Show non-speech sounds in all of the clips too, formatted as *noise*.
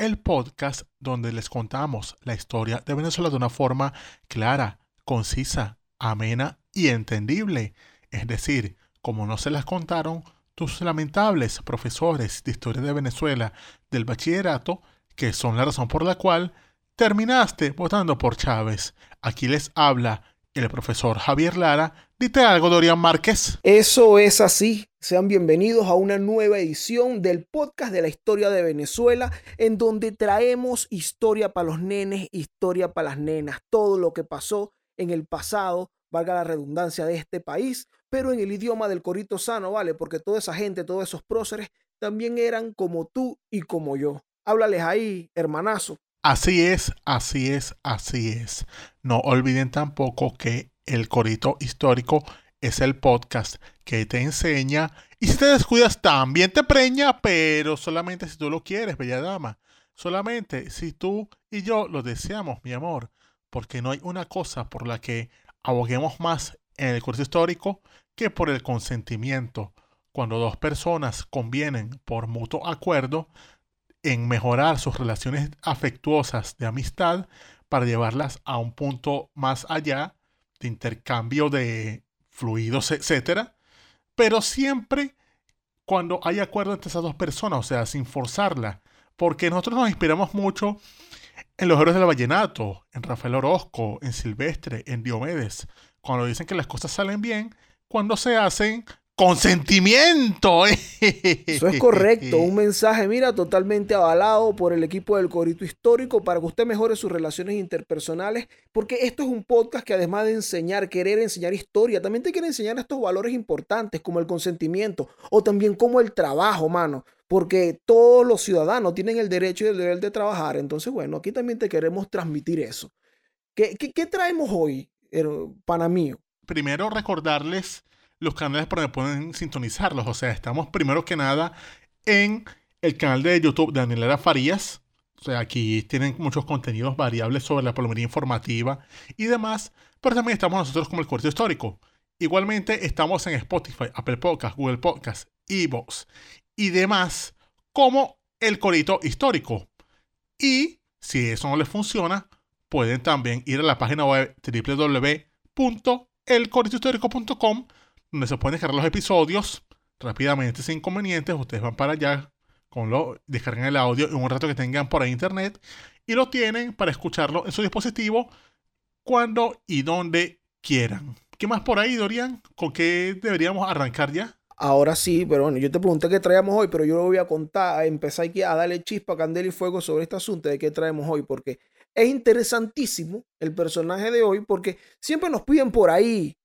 el podcast donde les contamos la historia de Venezuela de una forma clara, concisa, amena y entendible. Es decir, como no se las contaron tus lamentables profesores de historia de Venezuela del bachillerato, que son la razón por la cual terminaste votando por Chávez. Aquí les habla el profesor Javier Lara. Dite algo, Dorian Márquez. Eso es así. Sean bienvenidos a una nueva edición del podcast de la historia de Venezuela, en donde traemos historia para los nenes, historia para las nenas, todo lo que pasó en el pasado, valga la redundancia de este país, pero en el idioma del corito sano, ¿vale? Porque toda esa gente, todos esos próceres, también eran como tú y como yo. Háblales ahí, hermanazo. Así es, así es, así es. No olviden tampoco que el corito histórico es el podcast que te enseña y si te descuidas también te preña, pero solamente si tú lo quieres, bella dama. Solamente si tú y yo lo deseamos, mi amor. Porque no hay una cosa por la que aboguemos más en el curso histórico que por el consentimiento. Cuando dos personas convienen por mutuo acuerdo en mejorar sus relaciones afectuosas de amistad para llevarlas a un punto más allá de intercambio de fluidos, etcétera, pero siempre cuando hay acuerdo entre esas dos personas, o sea, sin forzarla, porque nosotros nos inspiramos mucho en los héroes del vallenato, en Rafael Orozco, en Silvestre, en Diomedes, cuando dicen que las cosas salen bien, cuando se hacen consentimiento. Eso es correcto, un mensaje, mira, totalmente avalado por el equipo del Corito Histórico para que usted mejore sus relaciones interpersonales, porque esto es un podcast que además de enseñar, querer enseñar historia, también te quiere enseñar estos valores importantes como el consentimiento o también como el trabajo, mano, porque todos los ciudadanos tienen el derecho y el deber de trabajar, entonces bueno, aquí también te queremos transmitir eso. ¿Qué, qué, traemos hoy, pana mío? Primero recordarles los canales para donde pueden sintonizarlos. O sea, estamos primero que nada en el canal de YouTube de Daniela Farías. O sea, aquí tienen muchos contenidos variables sobre la palomería informativa y demás. Pero también estamos nosotros como el Cuarto Histórico. Igualmente estamos en Spotify, Apple Podcasts, Google Podcasts, Evox y demás como el Corito Histórico. Y si eso no les funciona, pueden también ir a la página web www.elcoritohistórico.com donde se pueden descargar los episodios rápidamente sin inconvenientes. Ustedes van para allá, con lo, descargan el audio en un rato que tengan por ahí internet y lo tienen para escucharlo en su dispositivo cuando y donde quieran. ¿Qué más por ahí, Dorian? ¿Con qué deberíamos arrancar ya? Ahora sí, pero bueno, yo te pregunté qué traíamos hoy, pero yo lo voy a contar, a empezar a darle chispa, candela y fuego sobre este asunto de qué traemos hoy, porque es interesantísimo el personaje de hoy, porque siempre nos piden por ahí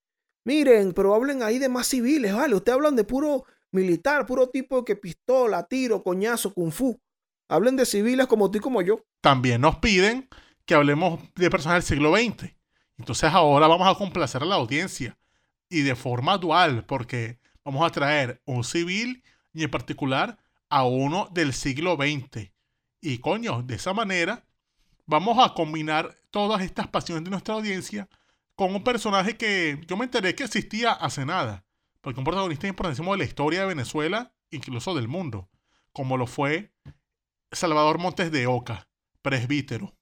Miren, pero hablen ahí de más civiles, ¿vale? Ustedes hablan de puro militar, puro tipo que pistola, tiro, coñazo, kung fu. Hablen de civiles como tú y como yo. También nos piden que hablemos de personas del siglo XX. Entonces ahora vamos a complacer a la audiencia. Y de forma dual, porque vamos a traer un civil y en particular a uno del siglo XX. Y coño, de esa manera vamos a combinar todas estas pasiones de nuestra audiencia con un personaje que yo me enteré que existía hace nada, porque un protagonista importantísimo de la historia de Venezuela, incluso del mundo, como lo fue Salvador Montes de Oca, presbítero,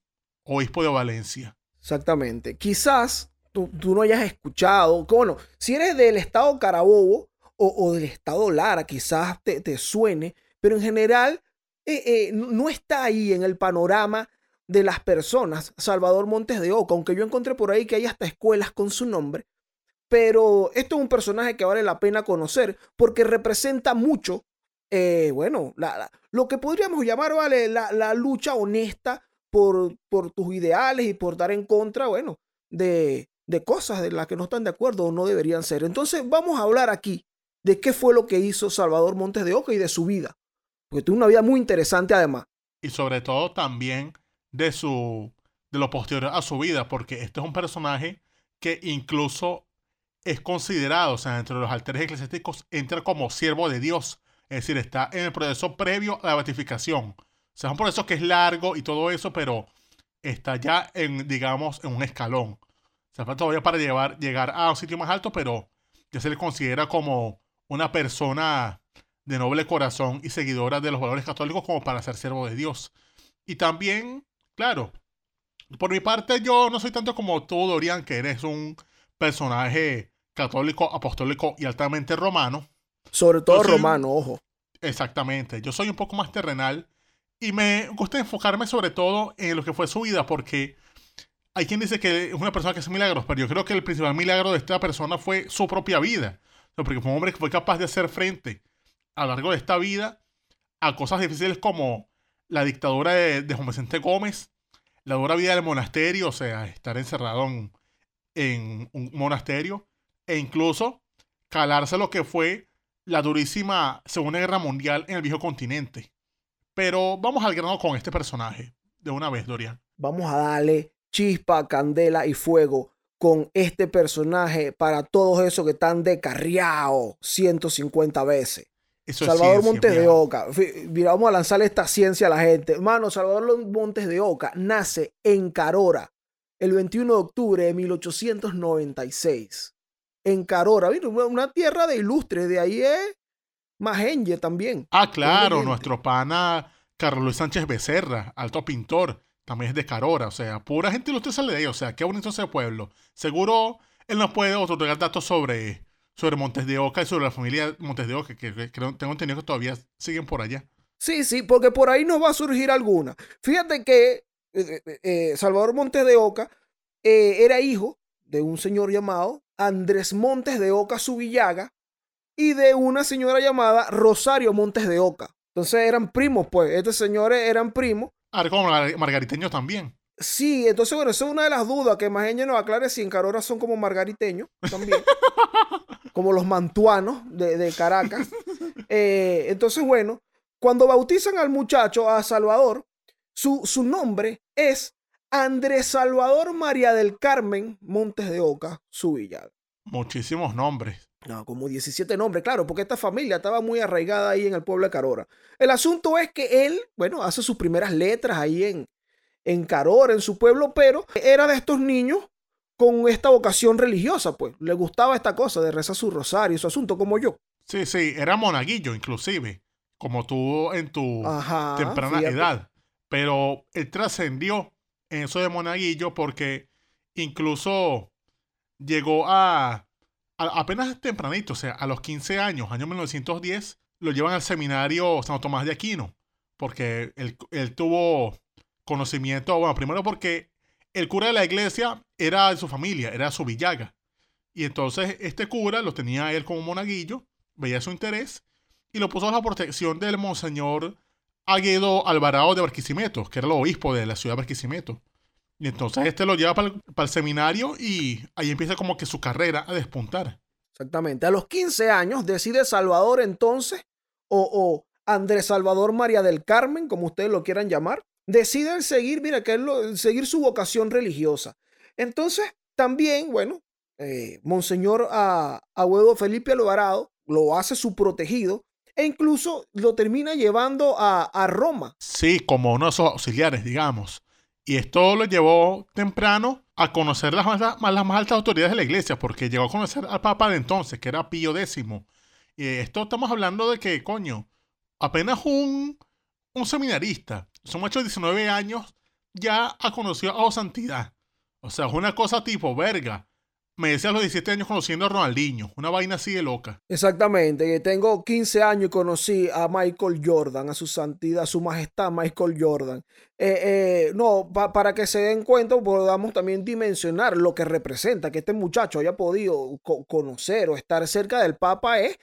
obispo de Valencia. Exactamente. Quizás tú, no hayas escuchado, bueno, si eres del estado Carabobo o, del estado Lara, quizás te, te suene, pero en general eh, eh, no está ahí en el panorama de las personas, Salvador Montes de Oca, aunque yo encontré por ahí que hay hasta escuelas con su nombre. Pero esto es un personaje que vale la pena conocer porque representa mucho, eh, bueno, lo que podríamos llamar, ¿vale? La, lucha honesta por, por, tus ideales y por dar en contra, bueno, de, de cosas de las que no están de acuerdo o no deberían ser. Entonces vamos a hablar aquí de qué fue lo que hizo Salvador Montes de Oca y de su vida, porque tuvo una vida muy interesante además. Y sobre todo también de su de lo posterior a su vida, porque este es un personaje que incluso es considerado, o sea, entre los altares eclesiásticos, entra como siervo de Dios. Es decir, está en el proceso previo a la beatificación. O sea, es un proceso que es largo y todo eso, pero está ya en, digamos, en un escalón. O sea, todavía para llevar, llegar a un sitio más alto, pero ya se le considera como una persona de noble corazón y seguidora de los valores católicos como para ser siervo de Dios. Y también, claro, por mi parte yo no soy tanto como tú, Dorian, que eres un personaje católico, apostólico y altamente romano. Sobre todo romano, ojo. Exactamente. Yo soy un poco más terrenal y me gusta enfocarme sobre todo en lo que fue su vida porque hay quien dice que es una persona que hace milagros, pero yo creo que el principal milagro de esta persona fue su propia vida. Porque fue un hombre que fue capaz de hacer frente a lo largo de esta vida a cosas difíciles como la dictadura de, de Juan Vicente Gómez, la dura vida del monasterio, o sea, estar encerrado en, un monasterio, e incluso calarse lo que fue la durísima Segunda Guerra Mundial en el viejo continente. Pero vamos al grano con este personaje, de una vez, Dorian. Vamos a darle chispa, candela y fuego con este personaje para todos esos que están descarriados 150 veces. Salvador Montes de Oca. Mira, vamos a lanzarle esta ciencia a la gente. Hermano, Salvador Montes de Oca nace en Carora el 21 de octubre de 1896. En Carora, una tierra de ilustres, de ahí es Magenje también. Ah, claro, nuestro pana Carlos Luis Sánchez Becerra, alto pintor, también es de Carora, o sea, pura gente ilustre sale de ahí, o sea, qué bonito ese pueblo. Seguro él nos puede otorgar datos sobre, sobre Montes de Oca y sobre la familia Montes de Oca, que, tengo entendido que todavía siguen por allá. Sí, sí, porque por ahí nos va a surgir alguna. Fíjate que eh, eh, eh, Salvador Montes de Oca era hijo de un señor llamado Andrés Montes de Oca Subillaga y de una señora llamada Rosario Montes de Oca. Entonces eran primos, pues. Estos señores eran primos. Ah, como margariteños también. Sí, entonces, bueno, esa es una de las dudas que Mageña nos aclare si en Carora son como margariteños también. *laughs* como los mantuanos de, Caracas. *laughs* entonces, bueno, cuando bautizan al muchacho, a Salvador, su, su nombre es Andrés Salvador María del Carmen Montes de Oca, su villada. Muchísimos nombres. No, como 17 nombres, claro, porque esta familia estaba muy arraigada ahí en el pueblo de Carora. El asunto es que él, bueno, hace sus primeras letras ahí en, en Carora, en su pueblo, pero era de estos niños con esta vocación religiosa, pues. Le gustaba esta cosa de rezar su rosario, su asunto, como yo. Sí, sí, era monaguillo, inclusive, como tú en tu temprana edad. Pero él trascendió en eso de monaguillo porque incluso llegó a, apenas tempranito, o sea, a los 15 años, año 1910, lo llevan al seminario Santo Tomás de Aquino, porque él, él tuvo conocimiento, bueno, primero porque el cura de la iglesia era de su familia, era su villaga. Y entonces este cura lo tenía él como monaguillo, veía su interés y lo puso a la protección del monseñor Aguedo Alvarado de Barquisimeto, que era el obispo de la ciudad de Barquisimeto. Y entonces este lo lleva para el, seminario y ahí empieza como que su carrera a despuntar. Exactamente. A los 15 años decide Salvador entonces, o, Andrés Salvador María del Carmen, como ustedes lo quieran llamar, decide seguir, mira, que él seguir su vocación religiosa. Entonces, también, bueno, eh, Monseñor a, Aguedo Felipe Alvarado lo hace su protegido e incluso lo termina llevando a, a Roma. Sí, como uno de sus auxiliares, digamos. Y esto lo llevó temprano a conocer las más, las más altas autoridades de la iglesia, porque llegó a conocer al Papa de entonces, que era Pío X. Y esto estamos hablando de que, coño, apenas un, un seminarista, son de 19 años, ya ha conocido a santidad. O sea, es una cosa tipo, verga, me decía a los 17 años conociendo a Ronaldinho, una vaina así de loca. Exactamente, tengo 15 años y conocí a Michael Jordan, a su santidad, a su majestad Michael Jordan. Eh, eh, no, para que se den cuenta, podamos también dimensionar lo que representa que este muchacho haya podido conocer o estar cerca del Papa es,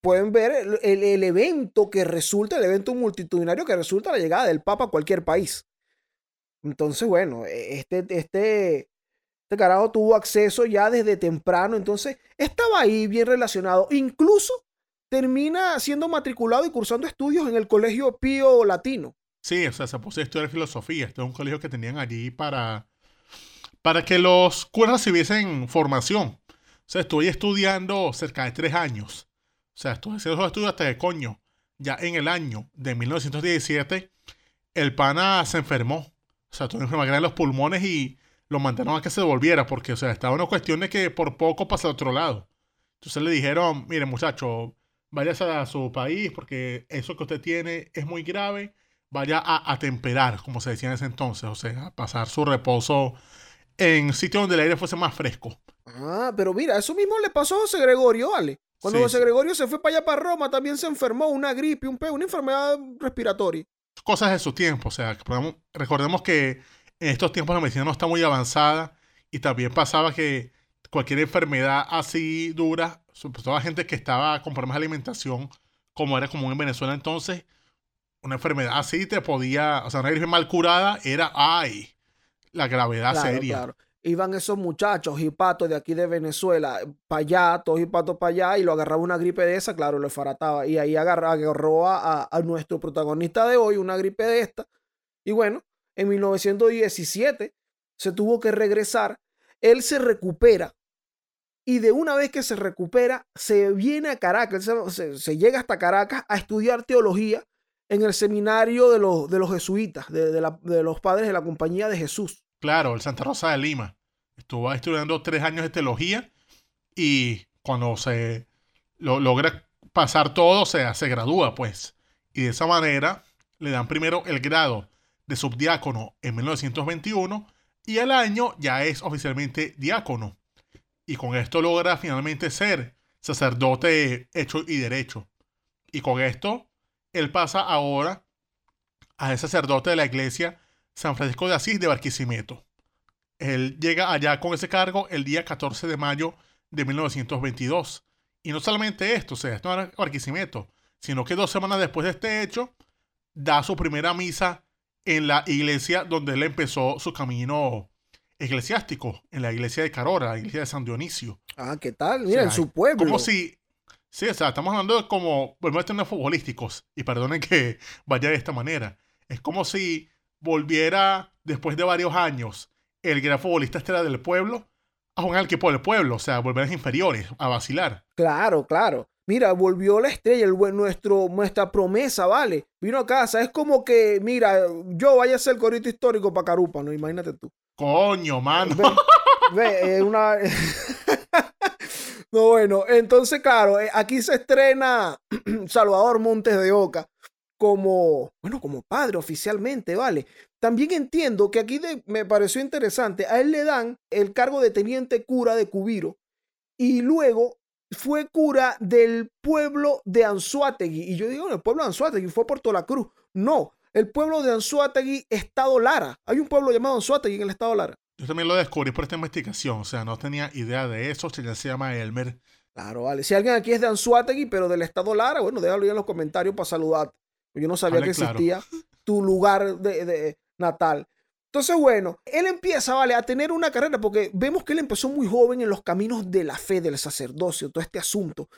pueden ver el, el evento que resulta, el evento multitudinario que resulta la llegada del Papa a cualquier país. Entonces, bueno, e, este, este, este carajo tuvo acceso ya desde temprano, entonces estaba ahí bien relacionado. Incluso termina siendo matriculado y cursando estudios en el Colegio Pío Latino, Sí, o sea, se puso a estudiar filosofía. Este es un colegio que tenían allí para, para que los curas recibiesen formación. O sea, estuve estudiando cerca de tres años. O sea, estuve haciendo esos estudios hasta de coño. Ya en el año de 1917, el pana se enfermó. O sea, tuvo una enfermedad en los pulmones y lo mandaron a que se devolviera porque, o sea, estaba una cuestión de que por poco pasa al otro lado. Entonces le dijeron, mire muchacho, váyase a su país porque eso que usted tiene es muy grave. Vaya a atemperar, como se decía en ese entonces, o sea, a pasar su reposo en sitios donde el aire fuese más fresco. Ah, pero mira, eso mismo le pasó a José Gregorio, ¿vale? Cuando Sí, José sí. Gregorio se fue para allá para Roma, también se enfermó, una gripe, un peo, una enfermedad respiratoria. Cosas de su tiempo, o sea, recordemos que en estos tiempos la medicina no está muy avanzada y también pasaba que cualquier enfermedad así dura, sobre todo la gente que estaba con problemas de alimentación, como era común en Venezuela entonces, una enfermedad así te podía, o sea, una gripe mal curada era, ay, la gravedad Claro, seria. claro. Iban esos muchachos hipatos de aquí de Venezuela para allá, todos hipatos para allá, y lo agarraba una gripe de esa, claro, lo farataba. Y ahí agarra- agarró a, a- nuestro protagonista de hoy una gripe de esta. Y bueno, en 1917 se tuvo que regresar. Él se recupera. Y de una vez que se recupera, se viene a Caracas, se, llega hasta Caracas a estudiar teología en el seminario de los, de los jesuitas, de- de los padres de la Compañía de Jesús. Claro, el Santa Rosa de Lima. Estuvo estudiando tres años de teología y cuando se lo, logra pasar todo, o sea, se gradúa, pues. Y de esa manera le dan primero el grado de subdiácono en 1921 y al año ya es oficialmente diácono. Y con esto logra finalmente ser sacerdote hecho y derecho. Y con esto, él pasa ahora a ser sacerdote de la iglesia San Francisco de Asís de Barquisimeto. Él llega allá con ese cargo el día 14 de mayo de 1922. Y no solamente esto, o sea, esto no era Barquisimeto, sino que dos semanas después de este hecho, da su primera misa en la iglesia donde él empezó su camino eclesiástico, en la iglesia de Carora, la iglesia de San Dionisio. Ah, ¿qué tal? O Mira, sea, en su pueblo. Como si. Sí, o sea, estamos hablando de como. Volvemos a términos futbolísticos. Y perdonen que vaya de esta manera. Es como si volviera, después de varios años, el gran futbolista estrella del pueblo a jugar al equipo del pueblo. O sea, volver a las inferiores, a vacilar. Claro, claro. Mira, volvió la estrella, el, nuestro, nuestra promesa, ¿vale? Vino a casa. Es como que, mira, yo vaya a ser el corito histórico para Carupa, ¿no? Imagínate tú. Coño, mano. Ve, ve, eh, una... *laughs* no, bueno, entonces, claro, eh, aquí se estrena *clears throat* Salvador Montes de Oca como, bueno, como padre oficialmente, ¿vale? También entiendo que aquí de- me pareció interesante, a él le dan el cargo de teniente cura de Cubiro y luego fue cura del pueblo de Anzuategui. Y yo digo, el pueblo de Anzuategui fue Puerto La Cruz. No, el pueblo de Anzuategui, Estado Lara. Hay un pueblo llamado Anzuategui en el Estado Lara. Yo también lo descubrí por esta investigación. O sea, no tenía idea de eso. Se se llama Elmer. Claro, vale. Si alguien aquí es de Anzuategui, pero del estado Lara, bueno, déjalo ahí en los comentarios para saludarte. Yo no sabía Hable que claro. existía tu lugar de, de natal. Entonces, bueno, él empieza, vale, a tener una carrera, porque vemos que él empezó muy joven en los caminos de la fe, del sacerdocio, todo este asunto.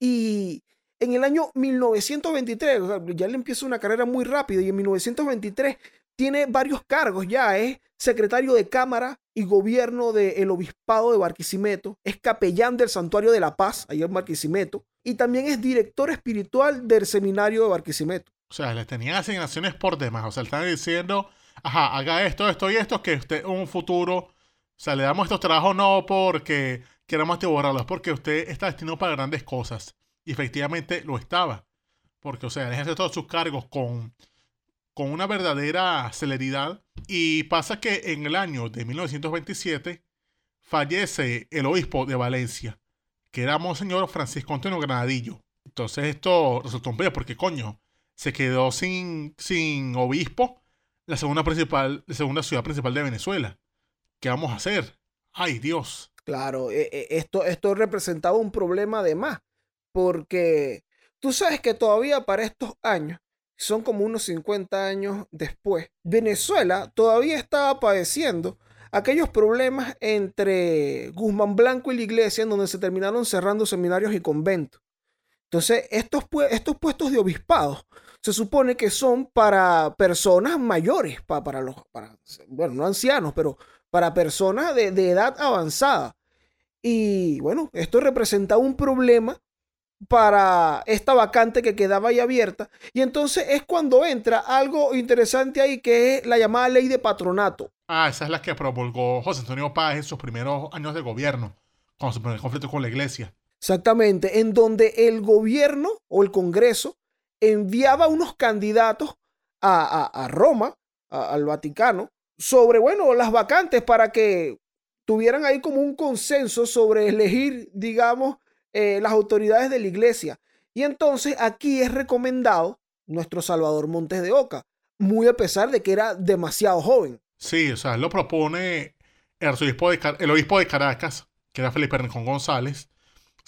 Y en el año 1923, o sea, ya él empieza una carrera muy rápida, y en 1923 tiene varios cargos ya, es secretario de Cámara y Gobierno del Obispado de Barquisimeto, es capellán del Santuario de la Paz, allá en Barquisimeto, y también es director espiritual del Seminario de Barquisimeto. O sea, le tenían asignaciones por demás. O sea, le estaban diciendo, ajá, haga esto, esto y esto, que usted en un futuro, o sea, le damos estos trabajos no porque queramos atiborrarlos, porque usted está destinado para grandes cosas. Y efectivamente lo estaba. Porque, o sea, él ejerce todos sus cargos con, con una verdadera celeridad. Y pasa que en el año de 1927 fallece el obispo de Valencia, que era Monseñor Francisco Antonio Granadillo. Entonces esto resultó un peo porque, coño, se quedó sin, sin obispo la segunda, principal, la segunda ciudad principal de Venezuela. ¿Qué vamos a hacer? Ay, Dios. Claro, eh, eh, esto, esto representaba un problema de más, porque tú sabes que todavía para estos años, son como unos 50 años después, Venezuela todavía estaba padeciendo aquellos problemas entre Guzmán Blanco y la iglesia, en donde se terminaron cerrando seminarios y conventos. Entonces, estos, estos puestos de obispados se supone que son para personas mayores, para los, para, bueno, no ancianos, pero para personas de, de edad avanzada. Y bueno, esto representaba un problema para esta vacante que quedaba ahí abierta. Y entonces es cuando entra algo interesante ahí que es la llamada ley de patronato. Ah, esa es la que promulgó José Antonio Páez en sus primeros años de gobierno, cuando se el conflicto con la iglesia. Exactamente, en donde el gobierno o el Congreso enviaba unos candidatos a, a, Roma, al Vaticano, sobre, bueno, las vacantes para que tuvieran ahí como un consenso sobre elegir, digamos, eh, las autoridades de la iglesia. Y entonces aquí es recomendado nuestro Salvador Montes de Oca, muy a pesar de que era demasiado joven. Sí, o sea, lo propone el, obispo de, el obispo de Caracas, que era Felipe Rincón González.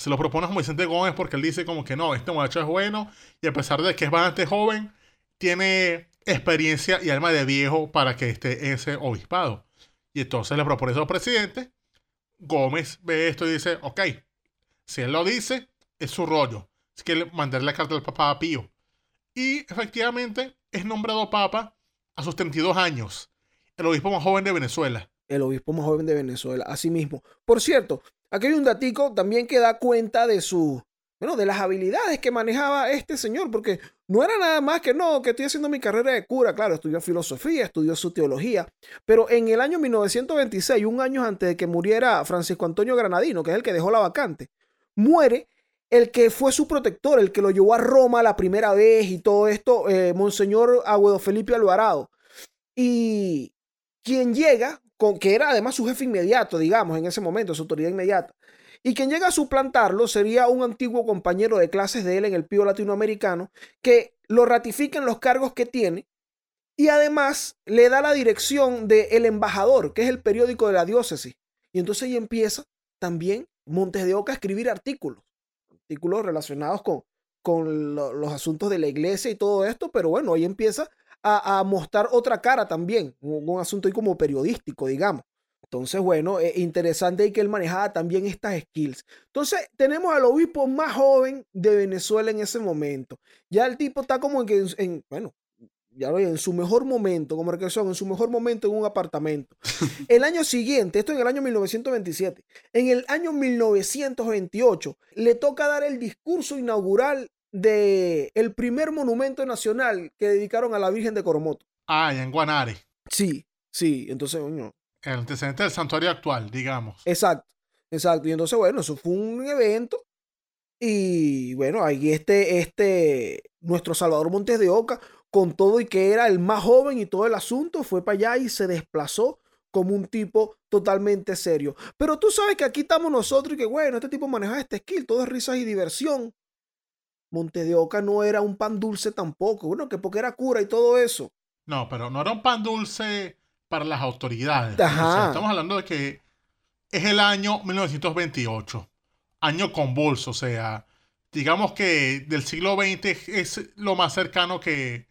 Se lo propone a Vicente Gómez porque él dice como que no, este muchacho es bueno y a pesar de que es bastante joven, tiene experiencia y alma de viejo para que esté ese obispado. Y entonces le propone eso al presidente. Gómez ve esto y dice, ok, si él lo dice, es su rollo. Es que mandarle la carta al Papa Pío. Y efectivamente es nombrado Papa a sus 32 años. El obispo más joven de Venezuela. El obispo más joven de Venezuela, así mismo. Por cierto, aquí hay un datico también que da cuenta de su, bueno, de las habilidades que manejaba este señor, porque no era nada más que no, que estoy haciendo mi carrera de cura, claro, estudió filosofía, estudió su teología, pero en el año 1926, un año antes de que muriera Francisco Antonio Granadino, que es el que dejó la vacante, muere el que fue su protector, el que lo llevó a Roma la primera vez y todo esto, eh, Monseñor Agüedo Felipe Alvarado. Y quien llega, que era además su jefe inmediato, digamos, en ese momento, su autoridad inmediata, y quien llega a suplantarlo sería un antiguo compañero de clases de él en el Pío Latinoamericano, que lo ratifica en los cargos que tiene y además le da la dirección de El Embajador, que es el periódico de la diócesis. Y entonces ahí empieza también Montes de Oca escribir artículos, artículos relacionados con, con los asuntos de la iglesia y todo esto, pero bueno, ahí empieza a, mostrar otra cara también, un, asunto ahí como periodístico, digamos. Entonces, bueno, es interesante y que él manejaba también estas skills. Entonces, tenemos al obispo más joven de Venezuela en ese momento. Ya el tipo está como en que, en, bueno, ya lo en su mejor momento, como recreación, en su mejor momento en un apartamento. *laughs* El año siguiente, esto en el año 1927, en el año 1928, le toca dar el discurso inaugural de el primer monumento nacional que dedicaron a la Virgen de Coromoto. Ah, en Guanare. Sí, sí, entonces, bueno. El antecedente del santuario actual, digamos. Exacto, exacto. Y entonces, bueno, eso fue un evento. Y bueno, ahí este, este, nuestro Salvador Montes de Oca, con todo y que era el más joven y todo el asunto, fue para allá y se desplazó como un tipo totalmente serio. Pero tú sabes que aquí estamos nosotros y que, bueno, este tipo maneja este skill, todo es risas y diversión. Monte de Oca no era un pan dulce tampoco, bueno, que porque era cura y todo eso. No, pero no era un pan dulce para las autoridades. estamos hablando de que es el año 1928, año convulso, o sea, digamos que del siglo XX es lo más cercano que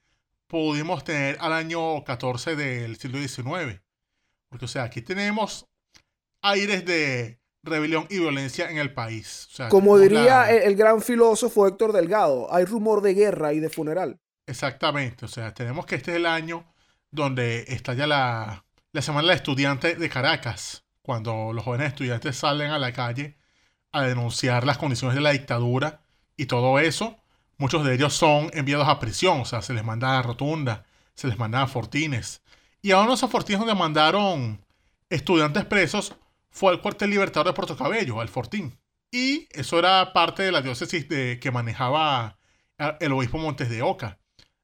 pudimos tener al año 14 del siglo XIX. Porque, o sea, aquí tenemos aires de rebelión y violencia en el país. Como diría el, gran filósofo Héctor Delgado, hay rumor de guerra y de funeral. Exactamente, o sea, tenemos que este es el año donde estalla la, la Semana del Estudiante de Caracas, cuando los jóvenes estudiantes salen a la calle a denunciar las condiciones de la dictadura y todo eso. Muchos de ellos son enviados a prisión, o sea, se les manda a rotunda, se les manda a fortines. Y a uno de esos fortines donde mandaron estudiantes presos fue al cuartel libertador de Puerto Cabello, al Fortín. Y eso era parte de la diócesis de, que manejaba el obispo Montes de Oca.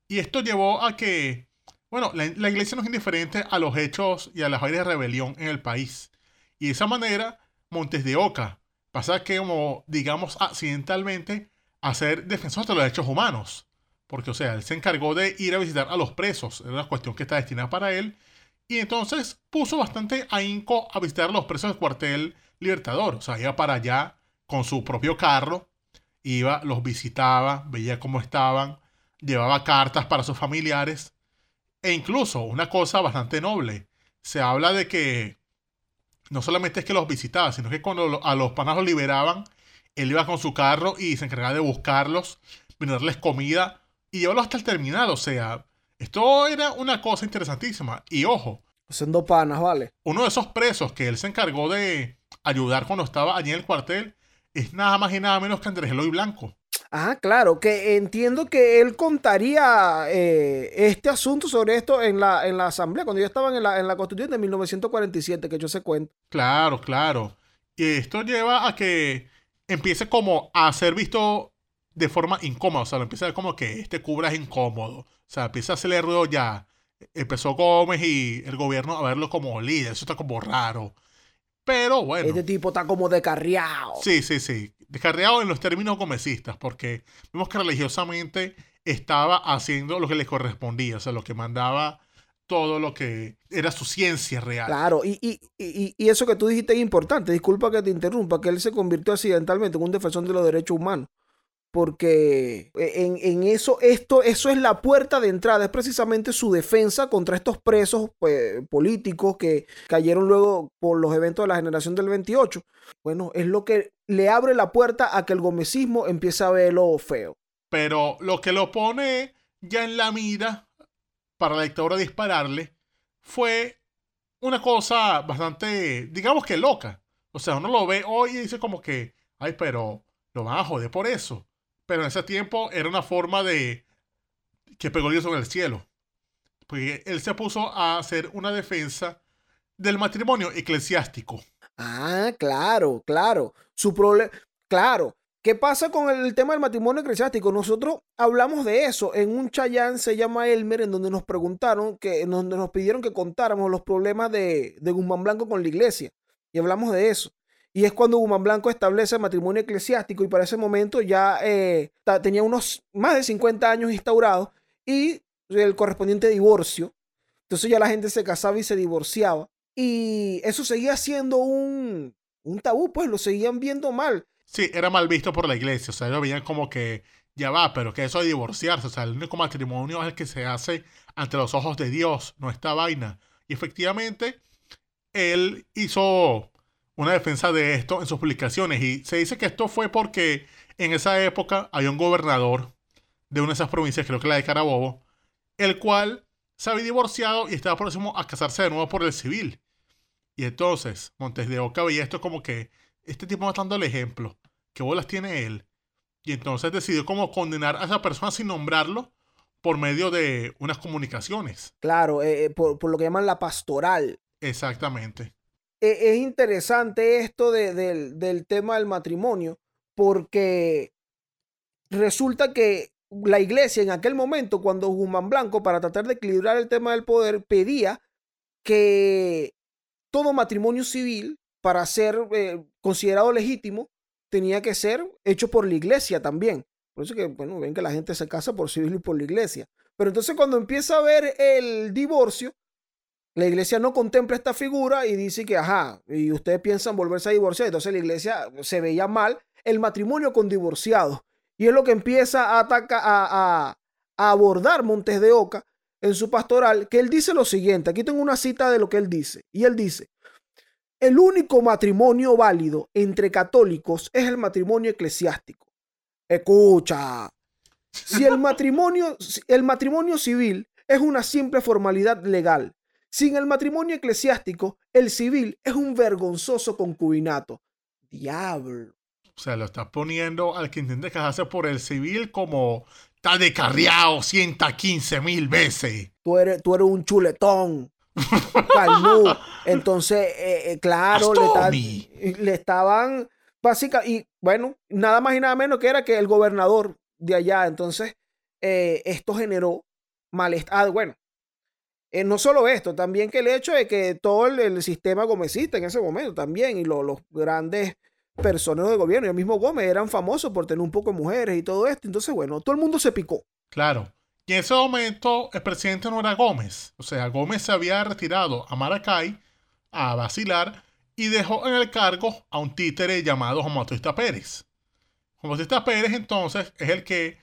Y esto llevó a que, bueno, la, iglesia no es indiferente a los hechos y a las aires de rebelión en el país. Y de esa manera, Montes de Oca pasa que, como digamos accidentalmente, a ser defensor de los derechos humanos. Porque, o sea, él se encargó de ir a visitar a los presos. Era una cuestión que está destinada para él. Y entonces puso bastante ahínco a visitar a los presos del cuartel Libertador. O sea, iba para allá con su propio carro. Iba, los visitaba, veía cómo estaban. Llevaba cartas para sus familiares. E incluso, una cosa bastante noble. Se habla de que no solamente es que los visitaba, sino que cuando a los panas los liberaban, él iba con su carro y se encargaba de buscarlos, venderles comida y llevarlo hasta el terminal. O sea, esto era una cosa interesantísima. Y ojo, Haciendo panas, ¿vale? uno de esos presos que él se encargó de ayudar cuando estaba allí en el cuartel es nada más y nada menos que Andrés Eloy Blanco. Ah, claro, que entiendo que él contaría eh, este asunto sobre esto en la, en la asamblea, cuando ya estaban en la, en la constitución de 1947, que yo se cuento. Claro, claro. Y esto lleva a que empiece como a ser visto de forma incómoda. O sea, lo empieza a ver como que este cubra es incómodo. O sea, empieza a hacerle ruido ya. Empezó Gómez y el gobierno a verlo como líder. Eso está como raro. Pero bueno. Este tipo está como descarriado. Sí, sí, sí. Descarriado en los términos gomecistas, porque vemos que religiosamente estaba haciendo lo que le correspondía, o sea, lo que mandaba todo lo que era su ciencia real. Claro, y, y, y, y eso que tú dijiste es importante, disculpa que te interrumpa, que él se convirtió accidentalmente en un defensor de los derechos humanos. Porque en, en eso, esto, eso es la puerta de entrada, es precisamente su defensa contra estos presos pues, políticos que cayeron luego por los eventos de la generación del 28. Bueno, es lo que le abre la puerta a que el gomecismo empiece a verlo feo. Pero lo que lo pone ya en la mira para la dictadura dispararle fue una cosa bastante, digamos que loca. O sea, uno lo ve hoy y dice como que, ay, pero lo van a joder por eso. Pero en ese tiempo era una forma de que pegó el sobre el cielo. Porque él se puso a hacer una defensa del matrimonio eclesiástico. Ah, claro, claro. Su problema, claro. ¿Qué pasa con el, tema del matrimonio eclesiástico? Nosotros hablamos de eso en un chayán, se llama Elmer, en donde nos preguntaron, que, en donde nos pidieron que contáramos los problemas de, de Guzmán Blanco con la iglesia. Y hablamos de eso. Y es cuando Guzmán Blanco establece el matrimonio eclesiástico y para ese momento ya eh, tenía unos más de 50 años instaurados y el correspondiente divorcio. Entonces ya la gente se casaba y se divorciaba. Y eso seguía siendo un, un tabú, pues lo seguían viendo mal. Sí, era mal visto por la iglesia. O sea, ellos veían como que ya va, pero que eso de divorciarse. O sea, el único matrimonio es el que se hace ante los ojos de Dios, no esta vaina. Y efectivamente, él hizo una defensa de esto en sus publicaciones. Y se dice que esto fue porque en esa época había un gobernador de una de esas provincias, creo que la de Carabobo, el cual se había divorciado y estaba próximo a casarse de nuevo por el civil. Y entonces Montes de Oca veía esto como que este tipo matando el ejemplo. ¿Qué bolas tiene él? Y entonces decidió como condenar a esa persona sin nombrarlo por medio de unas comunicaciones. Claro, eh, por, por, lo que llaman la pastoral. Exactamente. Eh, es interesante esto de, de, del tema del matrimonio porque resulta que la iglesia en aquel momento, cuando Guzmán Blanco, para tratar de equilibrar el tema del poder, pedía que todo matrimonio civil, para ser eh, considerado legítimo, tenía que ser hecho por la iglesia también. Por eso que, bueno, ven que la gente se casa por civil y por la iglesia. Pero entonces cuando empieza a ver el divorcio, la iglesia no contempla esta figura y dice que, ajá, y ustedes piensan volverse a divorciar. Entonces la iglesia se veía mal el matrimonio con divorciados. Y es lo que empieza a, atacar, a, a, a abordar Montes de Oca en su pastoral, que él dice lo siguiente. Aquí tengo una cita de lo que él dice. Y él dice, el único matrimonio válido entre católicos es el matrimonio eclesiástico. Escucha, si el matrimonio, el matrimonio civil es una simple formalidad legal, sin el matrimonio eclesiástico, el civil es un vergonzoso concubinato. Diablo. O sea, lo estás poniendo al que intente casarse por el civil como está descarriado 115 mil veces. Tú eres, tú eres un chuletón. Calmú. *laughs* Entonces, eh, eh, claro, le, le, estaban básica y bueno, nada más y nada menos que era que el gobernador de allá. Entonces, eh, esto generó malestar. Bueno, eh, no solo esto, también que el hecho de que todo el, sistema gomecista en ese momento también y lo, los grandes personeros de gobierno y el mismo Gómez eran famosos por tener un poco de mujeres y todo esto. Entonces, bueno, todo el mundo se picó. Claro. Y en ese momento el presidente no era Gómez. O sea, Gómez se había retirado a Maracay a vacilar y dejó en el cargo a un títere llamado Juan Bautista Pérez. Juan Bautista Pérez entonces es el que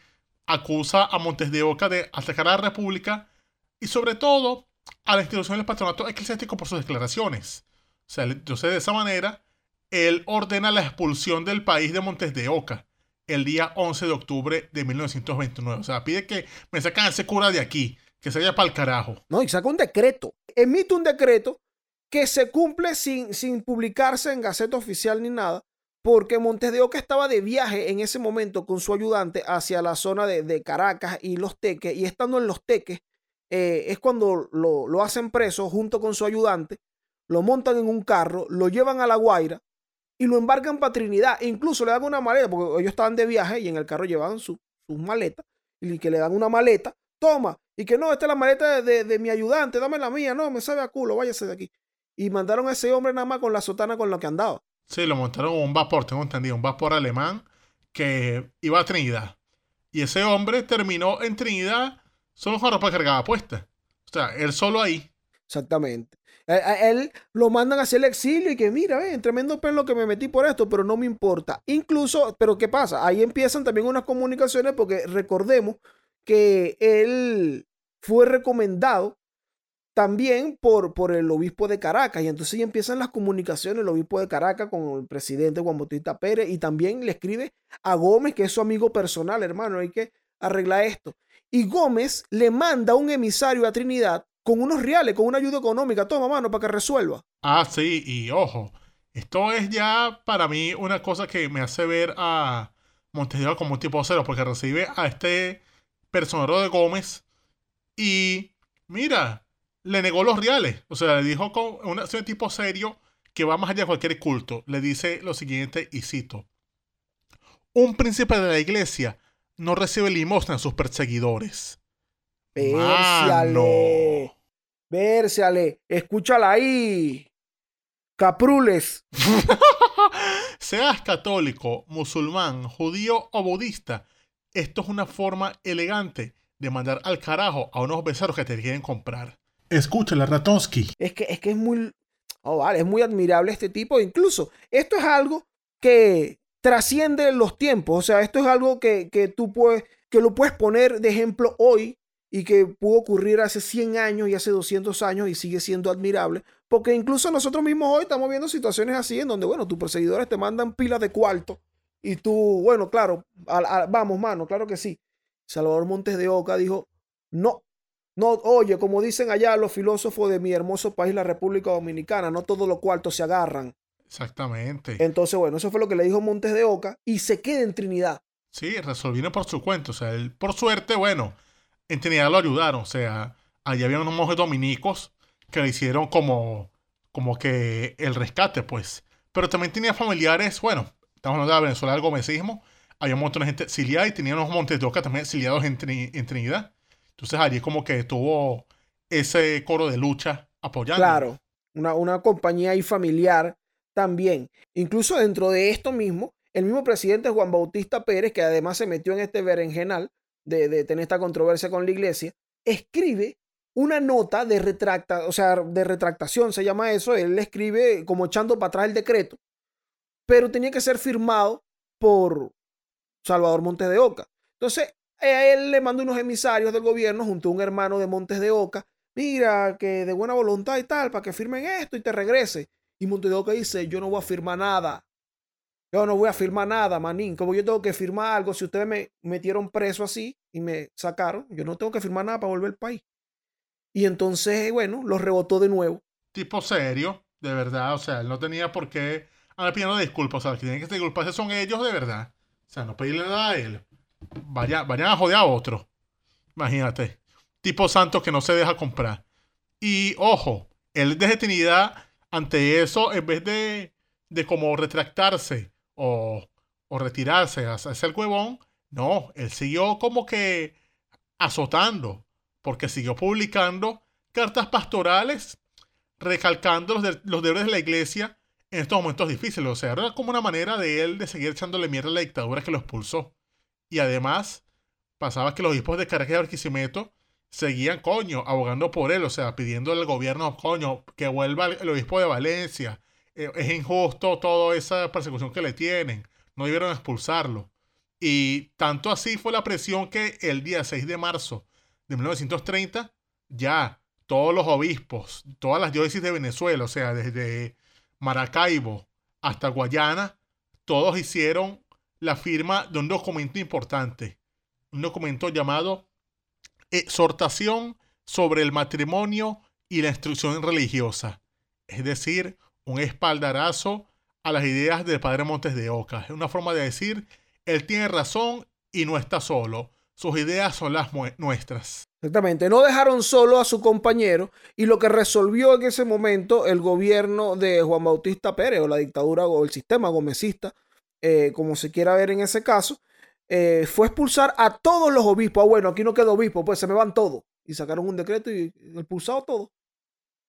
acusa a Montes de Oca de atacar a la República y sobre todo a la institución del patronato eclesiástico por sus declaraciones. O sea, entonces de esa manera él ordena la expulsión del país de Montes de Oca. el día 11 de octubre de 1929. O sea, pide que me sacan a ese cura de aquí, que se vaya para el carajo. No, y saca un decreto. Emite un decreto que se cumple sin, sin publicarse en Gaceta Oficial ni nada, porque Montes de Oca estaba de viaje en ese momento con su ayudante hacia la zona de, de Caracas y Los Teques, y estando en Los Teques, eh, es cuando lo, lo hacen preso junto con su ayudante, lo montan en un carro, lo llevan a La Guaira y lo embarcan para Trinidad. Incluso le dan una maleta, porque ellos estaban de viaje y en el carro llevaban su- sus maletas, y que le dan una maleta, toma, y que no, esta es la maleta de, de- de mi ayudante, dame la mía, no, me sabe a culo, váyase de aquí. Y mandaron a ese hombre nada más con la sotana con la que andaba. Sí, lo montaron un vapor, tengo entendido, un vapor alemán que iba a Trinidad. Y ese hombre terminó en Trinidad solo con ropa cargada puesta. O sea, él solo ahí. Exactamente. Él lo mandan hacia el exilio y que mira, ven, tremendo pelo que me metí por esto, pero no me importa. Incluso, pero ¿qué pasa? Ahí empiezan también unas comunicaciones porque recordemos que él fue recomendado también por, por el obispo de Caracas y entonces ya empiezan las comunicaciones el obispo de Caracas con el presidente Juan Bautista Pérez y también le escribe a Gómez que es su amigo personal, hermano, hay que arreglar esto. Y Gómez le manda un emisario a Trinidad con unos reales, con una ayuda económica, toma mano para que resuelva. Ah, sí, y ojo, esto es ya para mí una cosa que me hace ver a Montes de Oca como un tipo cero, porque recibe a este personero de Gómez y mira, le negó los reales. O sea, le dijo con un tipo serio que va más allá de cualquier culto. Le dice lo siguiente, y cito: Un príncipe de la iglesia no recibe limosna a sus perseguidores. Vérciale. Vérciale. Escúchala ahí. Caprules. *laughs* Seas católico, musulmán, judío o budista, esto es una forma elegante de mandar al carajo a unos becerros que te quieren comprar. Escúchala, Ratonsky. Es que, es que es muy. Oh, vale, es muy admirable este tipo. Incluso, esto es algo que trasciende los tiempos. O sea, esto es algo que, que tú puedes, que lo puedes poner de ejemplo hoy y que pudo ocurrir hace 100 años y hace 200 años y sigue siendo admirable. Porque incluso nosotros mismos hoy estamos viendo situaciones así en donde, bueno, tus perseguidores te mandan pilas de cuarto y tú, bueno, claro, vamos, mano, claro que sí. Salvador Montes de Oca dijo, no, no, oye, como dicen allá los filósofos de mi hermoso país, la República Dominicana, no todos los cuartos se agarran. Exactamente. Entonces, bueno, eso fue lo que le dijo Montes de Oca y se queda en Trinidad. Sí, resolvieron por su cuenta. O sea, él, por suerte, bueno, en Trinidad lo ayudaron. O sea, allá había unos monjes dominicos que le hicieron como, como que el rescate, pues. Pero también tenía familiares, bueno, estamos hablando de la Venezuela del gomecismo. Había un montón de gente exiliada y tenía unos montes de Oca también exiliados en, en Trinidad. Entonces allí como que tuvo ese coro de lucha apoyando. Claro, una, una compañía ahí familiar también. Incluso dentro de esto mismo, el mismo presidente Juan Bautista Pérez, que además se metió en este berenjenal de, de tener esta controversia con la iglesia, escribe una nota de retracta, o sea, de retractación, se llama eso. Él escribe como echando para atrás el decreto, pero tenía que ser firmado por Salvador Montes de Oca. Entonces, a él le manda unos emisarios del gobierno junto a un hermano de Montes de Oca. Mira, que de buena voluntad y tal, para que firmen esto y te regrese. Y Montes de Oca dice, yo no voy a firmar nada. Yo no voy a firmar nada, manín. Como yo tengo que firmar algo, si ustedes me metieron preso así y me sacaron, yo no tengo que firmar nada para volver al país. Y entonces, bueno, los rebotó de nuevo. Tipo serio, de verdad. O sea, él no tenía por qué andar pidiendo disculpas. O sea, los que tienen que disculparse son ellos de verdad. O sea, no pedirle nada a él. Vaya, vayan a joder a otro. Imagínate. Tipo santo que no se deja comprar. Y ojo, él desde Trinidad, ante eso, en vez de, de como retractarse o, o retirarse, hacerse el huevón, no, él siguió como que azotando, porque siguió publicando cartas pastorales recalcando los, de- los deberes de la iglesia en estos momentos difíciles. O sea, era como una manera de él de seguir echándole mierda a la dictadura que lo expulsó. Y además, pasaba que los obispos de Caracas y Barquisimeto seguían, coño, abogando por él, o sea, pidiéndole al gobierno, coño, que vuelva el, el obispo de Valencia. Eh, es injusto toda esa persecución que le tienen. No debieron expulsarlo. Y tanto así fue la presión que el día 6 de marzo de 1930, ya todos los obispos, todas las diócesis de Venezuela, o sea, desde Maracaibo hasta Guayana, todos hicieron la firma de un documento importante, un documento llamado Exhortación sobre el matrimonio y la instrucción religiosa, es decir, un espaldarazo a las ideas del padre Montes de Oca. Es una forma de decir, él tiene razón y no está solo. Sus ideas son las nuestras. Exactamente, no dejaron solo a su compañero y lo que resolvió en ese momento el gobierno de Juan Bautista Pérez o la dictadura o el sistema gomecista, eh, como se quiera ver en ese caso, eh, fue expulsar a todos los obispos. Ah, bueno, aquí no quedó obispo, pues se me van todos. Y sacaron un decreto y expulsado todos.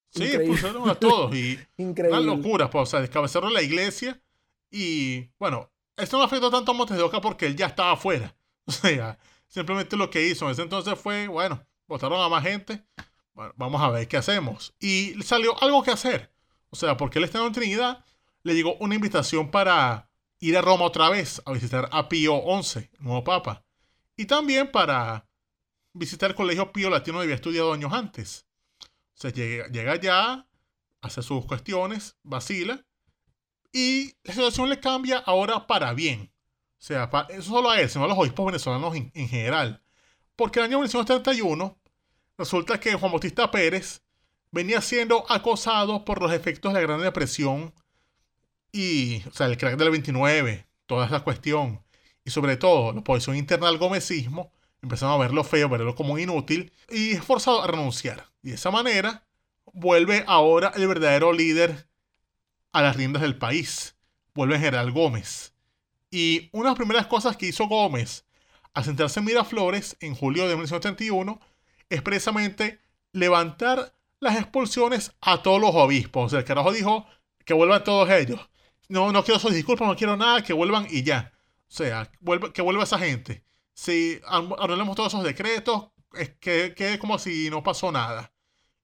Sí, expulsaron a todos. Y *laughs* Increíble. Una locura, pues, o sea, descabezaron la iglesia. Y bueno, esto no afectó tanto a Montes de Oca porque él ya estaba afuera. *laughs* O sea, simplemente lo que hizo en ese entonces fue, bueno, votaron a más gente. Bueno, vamos a ver qué hacemos. Y salió algo que hacer. O sea, porque él estaba en Trinidad, le llegó una invitación para ir a Roma otra vez a visitar a Pío XI, nuevo papa, y también para visitar el colegio Pío Latino que había estudiado años antes. O sea, llega, allá, hace sus cuestiones, vacila, y la situación le cambia ahora para bien. O sea, eso solo a él, sino a los obispos venezolanos en, en general. Porque el año 1931 resulta que Juan Bautista Pérez venía siendo acosado por los efectos de la Gran Depresión y, o sea, el crack del 29, toda esa cuestión, y sobre todo la oposición interna al gomecismo, empezaron a verlo feo, verlo como inútil, y es forzado a renunciar. Y de esa manera vuelve ahora el verdadero líder a las riendas del país. Vuelve General Gómez. Y una de las primeras cosas que hizo Gómez al sentarse en Miraflores en julio de 1931 es precisamente levantar las expulsiones a todos los obispos. O sea, el carajo dijo que vuelvan todos ellos no, no quiero sus disculpas, no quiero nada, que vuelvan y ya. O sea, que vuelva esa gente. Si anulamos todos esos decretos, es que quede como si no pasó nada.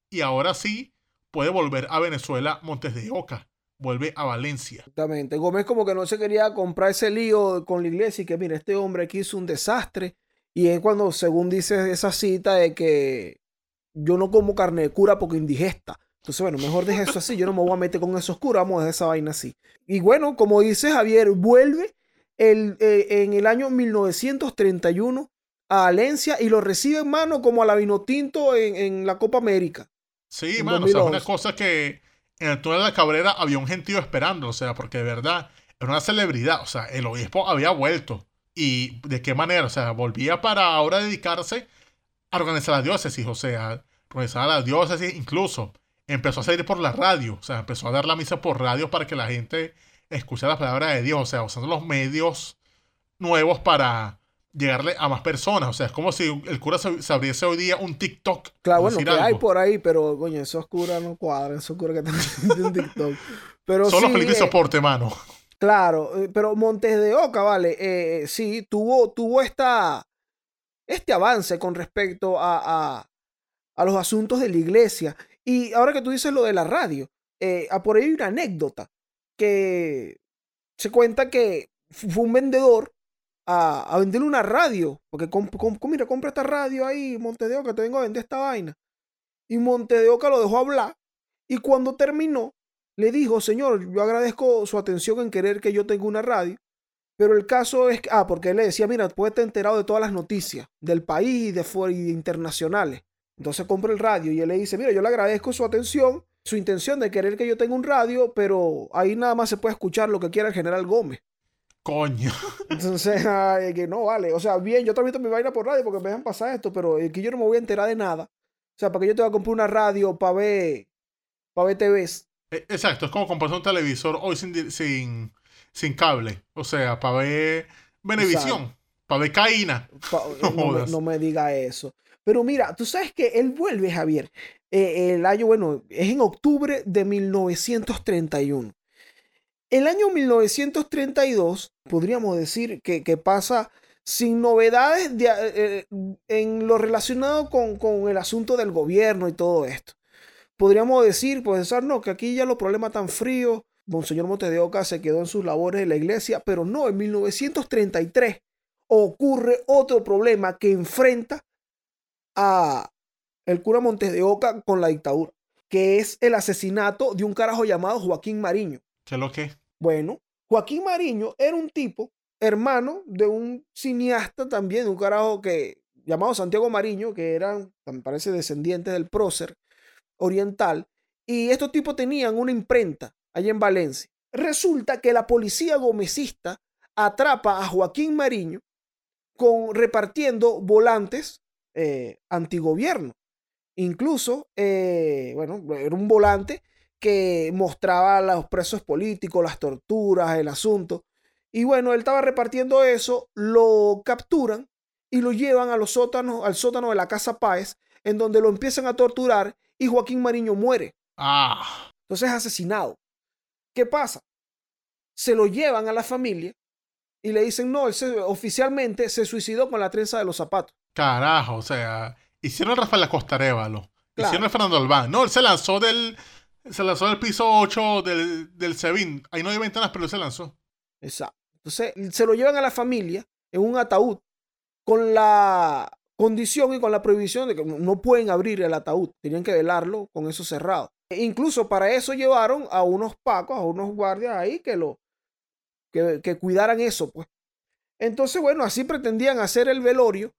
Y ahora sí puede volver a Venezuela Montes de Oca. Vuelve a Valencia. Exactamente. Gómez como que no se quería comprar ese lío con la iglesia y que, mira, este hombre aquí hizo un desastre. Y es cuando, según dice esa cita, de que yo no como carne de cura porque indigesta. Entonces, bueno, mejor deje eso así. Yo no me voy a meter con esos curas, vamos a dejar esa vaina así. Y bueno, como dice Javier, vuelve el, eh, en el año 1931 a Valencia y lo recibe en mano como a la Vinotinto en, en la Copa América. Sí, mano, o sea, es una cosa que en el túnel de la Cabrera había un gentío esperando, o sea, porque de verdad era una celebridad, o sea, el obispo había vuelto. ¿Y de qué manera? O sea, volvía para ahora dedicarse a organizar la diócesis, o sea, organizar la diócesis, incluso empezó a salir por la radio, o sea, empezó a dar la misa por radio para que la gente escuchara la palabra de Dios, o sea, usando los medios nuevos para llegarle a más personas, o sea, es como si el cura se, abriese hoy día un TikTok. Claro, bueno, que hay por ahí, pero coño, esos curas no cuadran, esos curas que están *laughs* en TikTok. Pero Solo sí, Felipe eh, soporte, mano. Claro, eh, pero Montes de Oca, vale, eh, sí, tuvo, tuvo esta, este avance con respecto a, a, a los asuntos de la iglesia. Y ahora que tú dices lo de la radio, eh, por ahí hay una anécdota que se cuenta que fue un vendedor a, a venderle una radio, porque mira, compra esta radio ahí, Monte de Oca, te vengo a vender esta vaina. Y Monte de Oca lo dejó hablar y cuando terminó, le dijo, señor, yo agradezco su atención en querer que yo tenga una radio, pero el caso es que, ah, porque él le decía, mira, puedes estar enterado de todas las noticias del país y de, fuera, y de internacionales. Entonces compra el radio y él le dice, mira, yo le agradezco su atención, su intención de querer que yo tenga un radio, pero ahí nada más se puede escuchar lo que quiera el general Gómez. Coño. *laughs* Entonces, ay, que no vale. O sea, bien, yo transmito mi vaina por radio porque me dejan pasar esto, pero aquí yo no me voy a enterar de nada. O sea, para que yo te voy a comprar una radio para ver, para ver TVs. E, exacto, es como comprar un televisor hoy sin, sin, sin cable. O sea, para ver Venevisión, para ver Caína. *laughs* no, no me diga eso. Pero mira, tú sabes que él vuelve, Javier. Eh, el año, bueno, es en octubre de 1931. El año 1932, podríamos decir que, pasa sin novedades de, eh, en lo relacionado con, con, el asunto del gobierno y todo esto. Podríamos decir, pensar, no, que aquí ya los problemas tan fríos. Monseñor Monte de Oca se quedó en sus labores en la iglesia, pero no, en 1933 ocurre otro problema que enfrenta a el cura Montes de Oca con la dictadura, que es el asesinato de un carajo llamado Joaquín Mariño. ¿Qué lo que? Bueno, Joaquín Mariño era un tipo hermano de un cineasta también, un carajo que llamado Santiago Mariño, que eran, me parece, descendientes del prócer oriental, y estos tipos tenían una imprenta allá en Valencia. Resulta que la policía gomecista atrapa a Joaquín Mariño con, repartiendo volantes eh, antigobierno. Incluso, eh, bueno, era un volante que mostraba a los presos políticos, las torturas, el asunto. Y bueno, él estaba repartiendo eso, lo capturan y lo llevan a los sótanos, al sótano de la Casa Páez, en donde lo empiezan a torturar y Joaquín Mariño muere. Ah. Entonces es asesinado. ¿Qué pasa? Se lo llevan a la familia y le dicen, no, él oficialmente se suicidó con la trenza de los zapatos. Carajo, o sea, hicieron Rafael Acosta Arevalo, hicieron a Fernando Albán. No, él se lanzó del, se lanzó del piso 8 del, del Sebin. Ahí no hay ventanas, pero él se lanzó. Exacto. Entonces se lo llevan a la familia en un ataúd con la condición y con la prohibición de que no pueden abrir el ataúd, tenían que velarlo con eso cerrado. E incluso para eso llevaron a unos pacos, a unos guardias ahí que lo que, que cuidaran eso, pues. Entonces, bueno, así pretendían hacer el velorio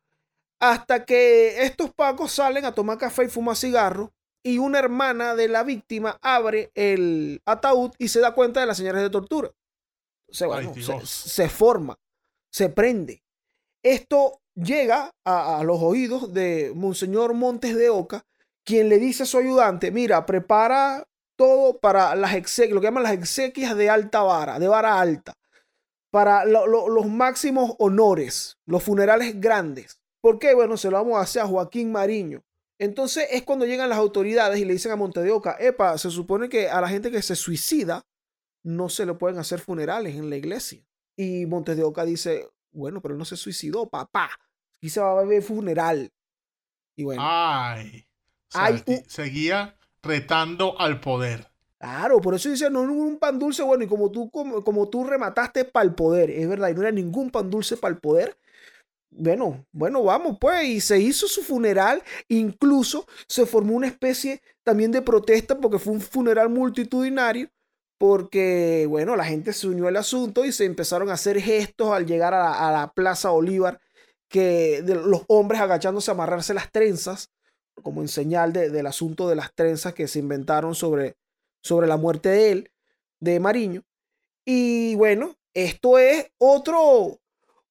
hasta que estos pacos salen a tomar café y fumar cigarro y una hermana de la víctima abre el ataúd y se da cuenta de las señales de tortura. se, se, forma, se prende. Esto llega a, los oídos de Monseñor Montes de Oca, quien le dice a su ayudante, mira, prepara todo para las exequias, lo que llaman las exequias de alta vara, de vara alta, para los máximos honores, los funerales grandes. ¿Por qué? Bueno, se lo vamos a hacer a Joaquín Mariño. Entonces es cuando llegan las autoridades y le dicen a Monte de Oca, epa, se supone que a la gente que se suicida no se le pueden hacer funerales en la iglesia. Y Montes de Oca dice, bueno, pero no se suicidó, papá. Aquí se va a ver funeral. Y bueno. Ay. seguía retando al poder. Claro, por eso dice, no, no un pan dulce, bueno, y como tú, como, como tú remataste para el poder, es verdad, y no era ningún pan dulce para el poder, bueno, bueno, vamos pues, y se hizo su funeral, incluso se formó una especie también de protesta porque fue un funeral multitudinario, porque, bueno, la gente se unió al asunto y se empezaron a hacer gestos al llegar a la, Plaza Bolívar, que de los hombres agachándose a amarrarse las trenzas, como en señal del asunto de las trenzas que se inventaron sobre, sobre la muerte de él, de Mariño. Y bueno, esto es otro,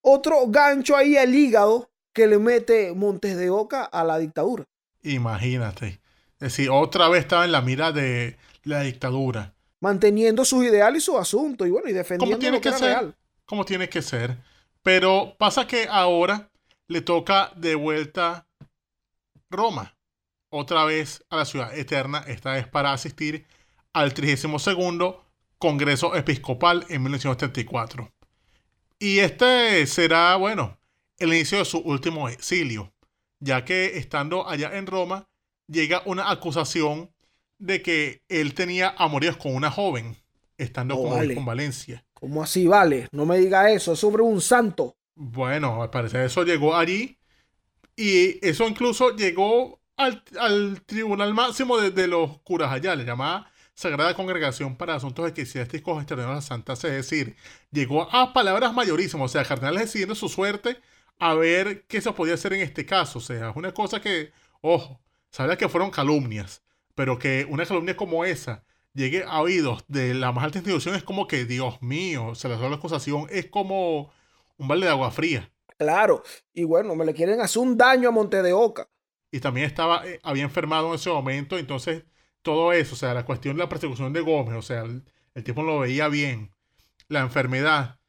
otro gancho ahí al hígado que le mete Montes de Oca a la dictadura. Imagínate. Es decir, otra vez estaba en la mira de la dictadura. Manteniendo sus ideales y su asunto y bueno, y defendiendo tiene lo que, ser, real. Como tiene que ser. Pero pasa que ahora le toca de vuelta Roma. Otra vez a la ciudad eterna, esta vez para asistir al 32 Congreso Episcopal en 1934. Y este será, bueno, el inicio de su último exilio, ya que estando allá en Roma, llega una acusación de que él tenía amoríos con una joven, estando con, con Valencia. ¿Cómo así, vale? No me diga eso, es sobre un santo. Bueno, al parecer eso llegó allí y eso incluso llegó al, tribunal máximo de, los curas allá, le llamaba Sagrada Congregación para Asuntos Eclesiásticos Extraordinarios de la Santa es decir, llegó a palabras mayorísimas, o sea, cardenales decidiendo su suerte a ver qué se podía hacer en este caso, o sea, es una cosa que, ojo, sabía que fueron calumnias, pero que una calumnia como esa llegue a oídos de la más alta institución es como que, Dios mío, se les da la acusación, es como un balde de agua fría. Claro, y bueno, me le quieren hacer un daño a Monte de Oca. Y también estaba, eh, había enfermado en ese momento, entonces todo eso, o sea, la cuestión de la persecución de Gómez, o sea, el, tipo lo veía bien, la enfermedad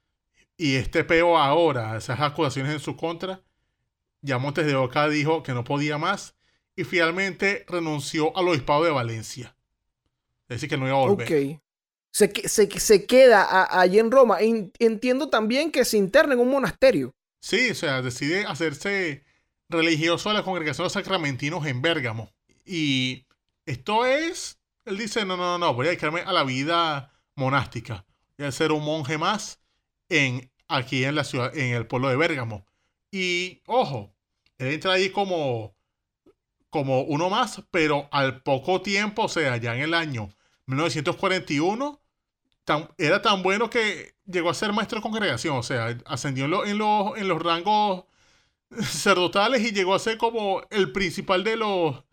y este peo ahora, esas acusaciones en su contra, ya Montes de Oca dijo que no podía más y finalmente renunció al obispado de Valencia. Es decir, que no iba a volver. Ok. Se, se, se queda allí en Roma. Entiendo también que se interna en un monasterio. Sí, o sea, decide hacerse religioso de la congregación de sacramentinos en Bérgamo. Y esto es, él dice, no, no, no, voy a dedicarme a la vida monástica. Voy a ser un monje más en, aquí en la ciudad, en el pueblo de Bérgamo. Y, ojo, él entra ahí como, como uno más, pero al poco tiempo, o sea, ya en el año 1941, era tan bueno que llegó a ser maestro de congregación, o sea, ascendió en, en los rangos sacerdotales y llegó a ser como el principal de los,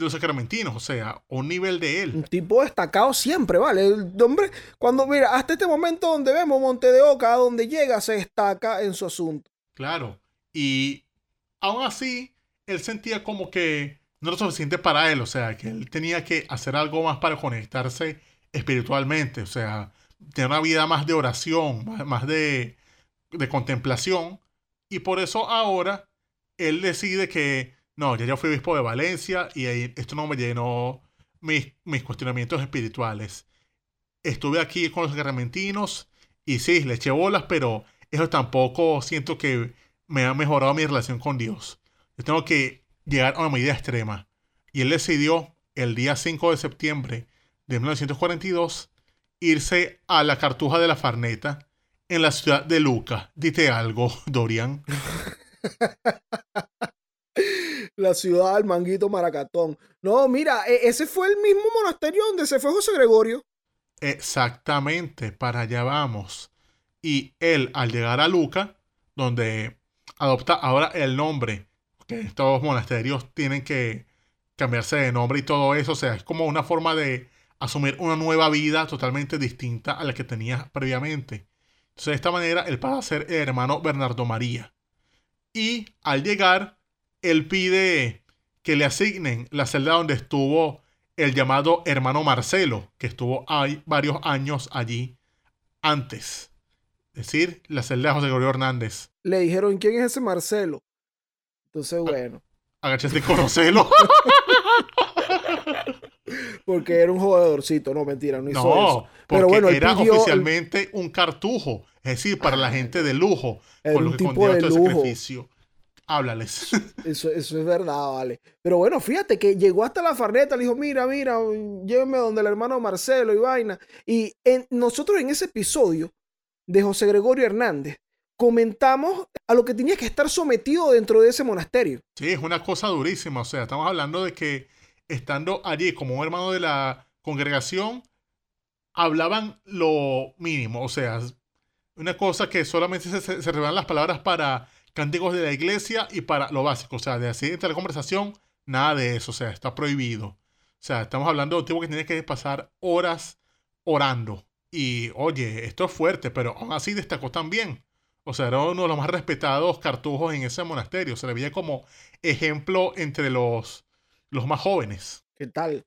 de los sacramentinos, o sea, un nivel de Un él. tipo destacado siempre, ¿vale? El hombre, cuando, mira, hasta este momento donde vemos Monte de Oca, donde llega, se destaca en su asunto. Claro. Y aún así, él sentía como que no era suficiente para él, o sea, que él tenía que hacer algo más para conectarse espiritualmente, o sea, tener una vida más de oración, más, más de, de contemplación. Y por eso ahora él decide que, no, ya yo fui obispo de Valencia y ahí esto no me llenó mis, mis cuestionamientos espirituales. Estuve aquí con los sacramentinos y sí, le eché bolas, pero eso tampoco siento que me ha mejorado mi relación con Dios. Yo tengo que llegar a una medida extrema. Y él decidió el día 5 de septiembre de 1942 irse a la Cartuja de la Farneta en la ciudad de Luca. Dite algo, *laughs* Dorian. *laughs* La ciudad del Manguito Maracatón. No, mira, e- ese fue el mismo monasterio donde se fue José Gregorio. Exactamente, para allá vamos. Y él, al llegar a Luca, donde adopta ahora el nombre, que estos monasterios tienen que cambiarse de nombre y todo eso, o sea, es como una forma de asumir una nueva vida totalmente distinta a la que tenía previamente. Entonces, de esta manera, él pasa a ser el hermano Bernardo María. Y al llegar, él pide que le asignen la celda donde estuvo el llamado hermano Marcelo, que estuvo ahí varios años allí antes. Es decir, la celda de José Gregorio Hernández. Le dijeron, ¿quién es ese Marcelo? Entonces, bueno, Agáchate y conocelo. *laughs* porque era un jugadorcito. No, mentira, no hizo no, eso. Pero bueno, era pidió- oficialmente un cartujo. Es decir, para la gente de lujo. Era por lo un que tipo de lujo. sacrificio. Háblales. *laughs* Eso, eso es verdad, vale. Pero bueno, fíjate que llegó hasta la farneta, le dijo, mira, mira, llévenme donde el hermano Marcelo y vaina. Y en, nosotros en ese episodio de José Gregorio Hernández comentamos a lo que tenía que estar sometido dentro de ese monasterio. Sí, es una cosa durísima. O sea, estamos hablando de que estando allí como un hermano de la congregación, hablaban lo mínimo. O sea, una cosa que solamente se, se, se revelan las palabras para cánticos de la iglesia y para lo básico. O sea, de así entre la conversación, nada de eso. O sea, está prohibido. O sea, estamos hablando de un tipo que tiene que pasar horas orando. Y oye, esto es fuerte, pero aún así destacó también. O sea, era uno de los más respetados cartujos en ese monasterio. Se le veía como ejemplo entre los, los más jóvenes. ¿Qué tal?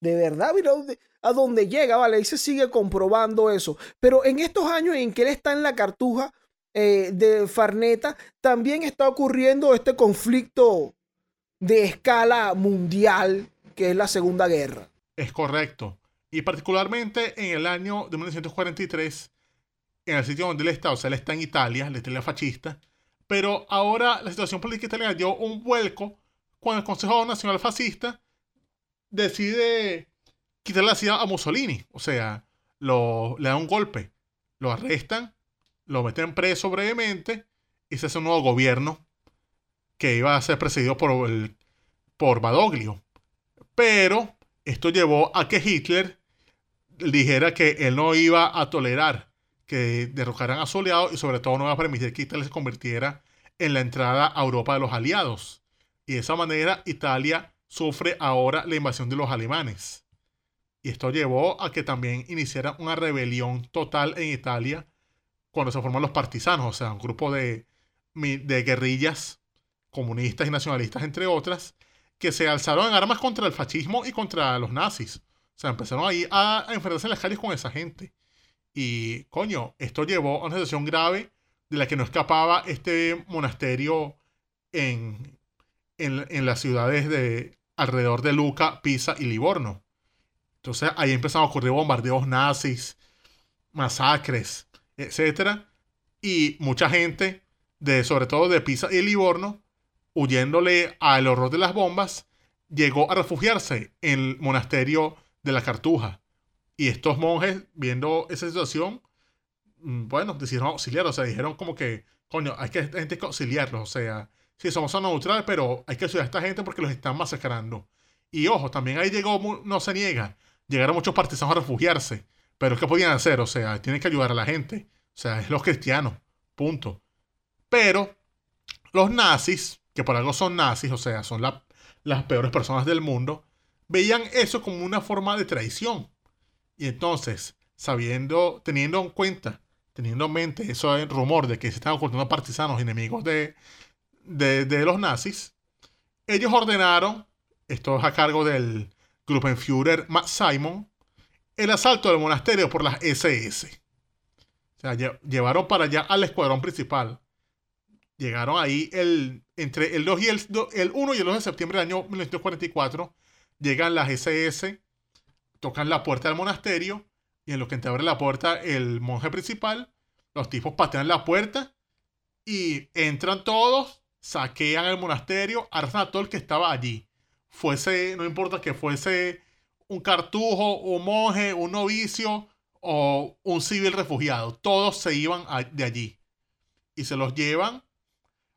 De verdad, mira a dónde llega, ¿vale? Ahí se sigue comprobando eso. Pero en estos años en que él está en la cartuja eh, de Farneta, también está ocurriendo este conflicto de escala mundial, que es la Segunda Guerra. Es correcto. Y particularmente en el año de 1943, en el sitio donde él está, o sea, él está en Italia, la Italia fascista, pero ahora la situación política italiana dio un vuelco cuando el Consejo Nacional Fascista decide quitarle la ciudad a Mussolini. O sea, lo, le da un golpe, lo arrestan, lo meten preso brevemente y se hace un nuevo gobierno que iba a ser presidido por, el, por Badoglio. Pero esto llevó a que Hitler dijera que él no iba a tolerar que derrocaran a su aliado y sobre todo no iba a permitir que Italia se convirtiera en la entrada a Europa de los aliados. Y de esa manera Italia sufre ahora la invasión de los alemanes. Y esto llevó a que también iniciara una rebelión total en Italia cuando se forman los partisanos, o sea, un grupo de, guerrillas comunistas y nacionalistas, entre otras, que se alzaron en armas contra el fascismo y contra los nazis. O sea, empezaron ahí a, a enfrentarse en las calles con esa gente. Y, coño, esto llevó a una situación grave de la que no escapaba este monasterio en, en, en las ciudades de alrededor de Luca, Pisa y Livorno. Entonces ahí empezaron a ocurrir bombardeos nazis, masacres, etcétera, y mucha gente, de, sobre todo de Pisa y Livorno, huyéndole al horror de las bombas, llegó a refugiarse en el monasterio de la Cartuja. Y estos monjes, viendo esa situación, mm, bueno, decidieron auxiliar, o sea, dijeron como que, coño, hay que, hay que auxiliarlos, o sea, sí, somos zona neutral, pero hay que ayudar a esta gente porque los están masacrando. Y ojo, también ahí llegó, no se niega, llegaron muchos partisanos a refugiarse, Pero ¿qué podían hacer? O sea, tienen que ayudar a la gente. O sea, es los cristianos. Punto. Pero los nazis, que por algo son nazis, o sea, son las peores personas del mundo, veían eso como una forma de traición. Y entonces, sabiendo, teniendo en cuenta, teniendo en mente eso el rumor de que se están ocultando partisanos enemigos de, de, los nazis, ellos ordenaron, esto es a cargo del Gruppenführer Max Simon, el asalto del monasterio por las SS. O sea, llevaron para allá al escuadrón principal. Llegaron ahí el, entre el 2 y el, el 1 y el 2 de septiembre del año 1944. Llegan las SS, tocan la puerta del monasterio y en lo que te abre la puerta el monje principal, los tipos patean la puerta y entran todos, saquean el monasterio, arrasan a todo el que estaba allí. Fuese, no importa que fuese un cartujo, un monje, un novicio o un civil refugiado. Todos se iban de allí. Y se los llevan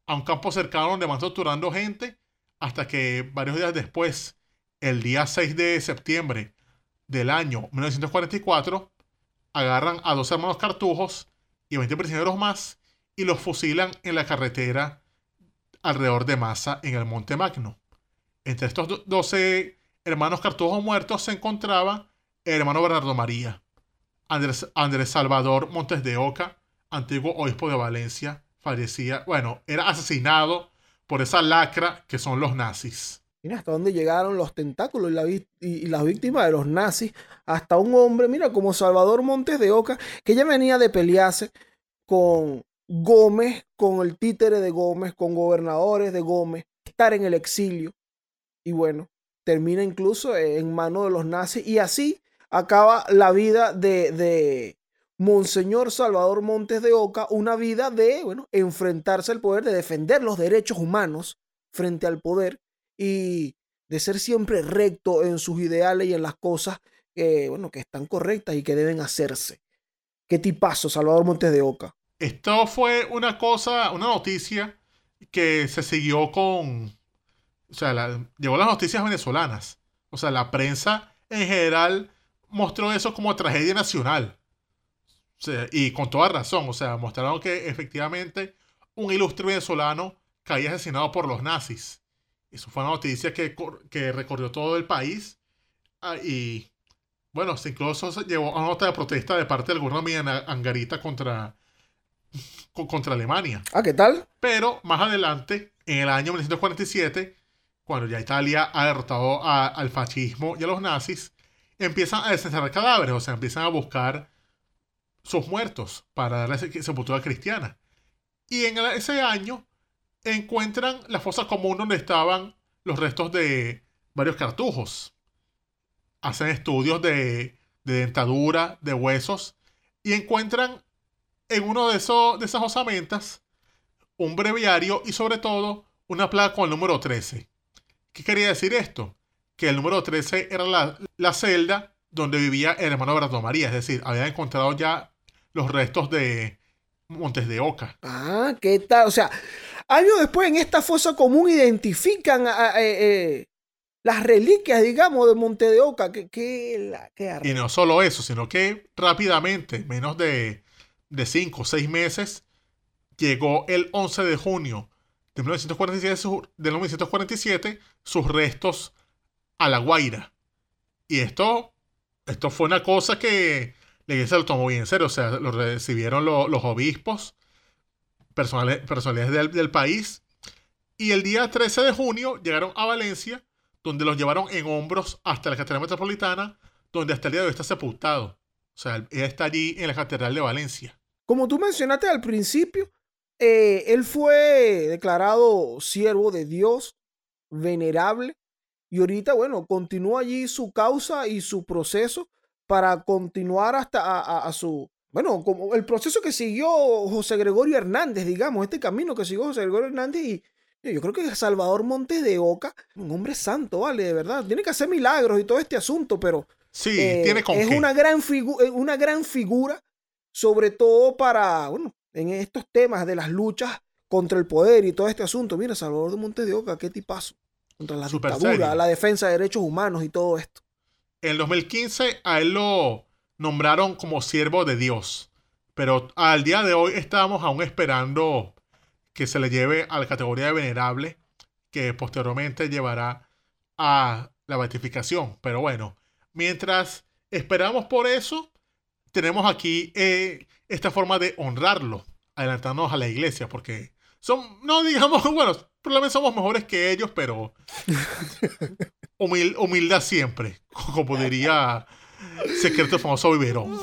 a un campo cercano donde van torturando gente hasta que varios días después, el día 6 de septiembre del año 1944, agarran a dos hermanos cartujos y 20 prisioneros más y los fusilan en la carretera alrededor de Massa en el Monte Magno. Entre estos 12 hermanos cartujos muertos se encontraba el hermano Bernardo María, Andrés, Salvador Montes de Oca, antiguo obispo de Valencia, fallecía, bueno, era asesinado por esa lacra que son los nazis. Mira hasta dónde llegaron los tentáculos y, las víctimas de los nazis. Hasta un hombre, mira, como Salvador Montes de Oca, que ya venía de pelearse con Gómez, con el títere de Gómez, con gobernadores de Gómez, estar en el exilio. Y bueno, termina incluso en manos de los nazis y así acaba la vida de, de Monseñor Salvador Montes de Oca, una vida de, bueno, enfrentarse al poder, de defender los derechos humanos frente al poder y de ser siempre recto en sus ideales y en las cosas que, bueno, que están correctas y que deben hacerse. Qué tipazo, Salvador Montes de Oca. Esto fue una cosa, una noticia que se siguió con, o sea, llegó las noticias venezolanas. O sea, la prensa en general mostró eso como tragedia nacional. y con toda razón, o sea, mostraron que efectivamente un ilustre venezolano caía asesinado por los nazis. Eso fue una noticia que, que recorrió todo el país. Ah, y bueno, incluso se llevó a una nota de protesta de parte del gobierno de Angarita contra, contra Alemania. Ah, ¿qué tal? Pero más adelante, en el año 1947, cuando ya Italia ha derrotado al fascismo y a los nazis, empiezan a desenterrar cadáveres, o sea, empiezan a buscar sus muertos para darle sepultura cristiana. Y en ese año encuentran la fosa común donde estaban los restos de varios cartujos. Hacen estudios de, dentadura, de huesos, y encuentran en uno de, esos, de esas osamentas un breviario y sobre todo una placa con el número 13. ¿Qué quería decir esto? Que el número 13 era la, celda donde vivía el hermano María, es decir, habían encontrado ya los restos de Montes de Oca. Ah, ¿qué tal? O sea, años después en esta fosa común identifican eh, eh, las reliquias, digamos, de Monte de Oca. y no solo eso, sino que rápidamente, menos de, de cinco o seis meses, llegó el 11 de junio de 1947, de 1947 sus restos a La Guaira. Y esto, esto fue una cosa que la iglesia lo tomó bien en serio. O sea, lo recibieron los obispos, personalidades del, del, país. Y el día 13 de junio llegaron a Valencia, donde los llevaron en hombros hasta la Catedral Metropolitana, donde hasta el día de hoy está sepultado. O sea, él está allí en la Catedral de Valencia. Como tú mencionaste al principio, eh, él fue declarado siervo de Dios, venerable, y ahorita, bueno, continúa allí su causa y su proceso para continuar hasta a, su, bueno, como el proceso que siguió José Gregorio Hernández, digamos, este camino que siguió José Gregorio Hernández y yo creo que Salvador Montes de Oca, un hombre santo, vale, de verdad, tiene que hacer milagros y todo este asunto, pero sí, tiene eh, es una gran, una gran figura, sobre todo para, bueno, en estos temas de las luchas contra el poder y todo este asunto. Mira, Salvador de Montes de Oca, qué tipazo. Contra la dictadura, la defensa de derechos humanos y todo esto. En el 2015 a él lo, nombraron como siervo de Dios. Pero al día de hoy estamos aún esperando que se le lleve a la categoría de venerable, que posteriormente llevará a la beatificación. Pero bueno, mientras esperamos por eso, tenemos aquí eh, esta forma de honrarlo, adelantándonos a la iglesia, porque son, no digamos, *laughs* bueno, probablemente somos mejores que ellos, pero *laughs* humildad siempre, *laughs* como diría Secreto Famoso Viverón.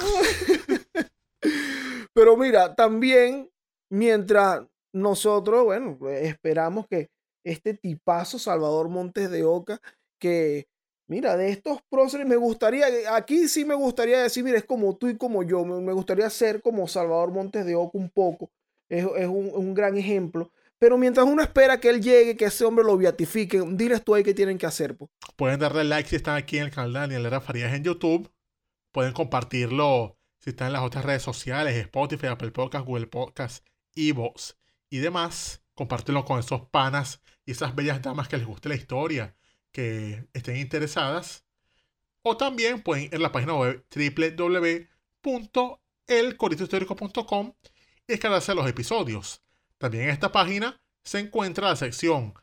Pero mira, también mientras nosotros, bueno, esperamos que este tipazo Salvador Montes de Oca, que mira, de estos próceres me gustaría, aquí sí me gustaría decir, mira, es como tú y como yo, me, gustaría ser como Salvador Montes de Oca un poco, es, un, gran ejemplo. Pero mientras uno espera que él llegue, que ese hombre lo beatifique, diles tú ahí qué tienen que hacer. Pueden darle like si están aquí en el canal de Daniel Farías en YouTube. Pueden compartirlo si están en las otras redes sociales, Spotify, Apple Podcasts, Google Podcasts, Evox y demás. Compartirlo con esos panas y esas bellas damas que les guste la historia, que estén interesadas. O también pueden ir a la página web www.elcoritohistórico.com y descargarse los episodios. También en esta página se encuentra la sección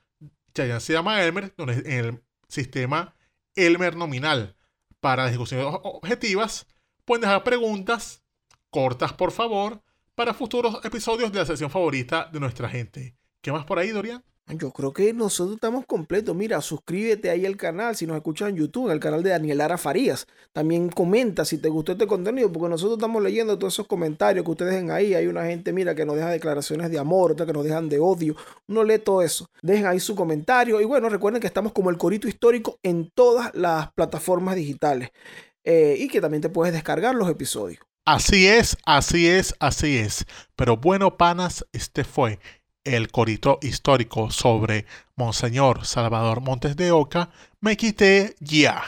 Chayanne se llama Elmer, donde en el sistema Elmer nominal para discusiones objetivas pueden dejar preguntas cortas, por favor, para futuros episodios de la sección favorita de nuestra gente. ¿Qué más por ahí, Dorian? Yo creo que nosotros estamos completos. Mira, suscríbete ahí al canal si nos escuchas en YouTube, el canal de Daniel Lara Farías. También comenta si te gustó este contenido, porque nosotros estamos leyendo todos esos comentarios que ustedes dejen ahí. Hay una gente, mira, que nos deja declaraciones de amor, otra que nos dejan de odio. Uno lee todo eso. Dejen ahí su comentario. Y bueno, recuerden que estamos como el Corito Histórico en todas las plataformas digitales. Eh, y que también te puedes descargar los episodios. Así es, así es, así es. Pero bueno, panas, este fue el corito histórico sobre Monseñor Salvador Montes de Oca, me quité ya.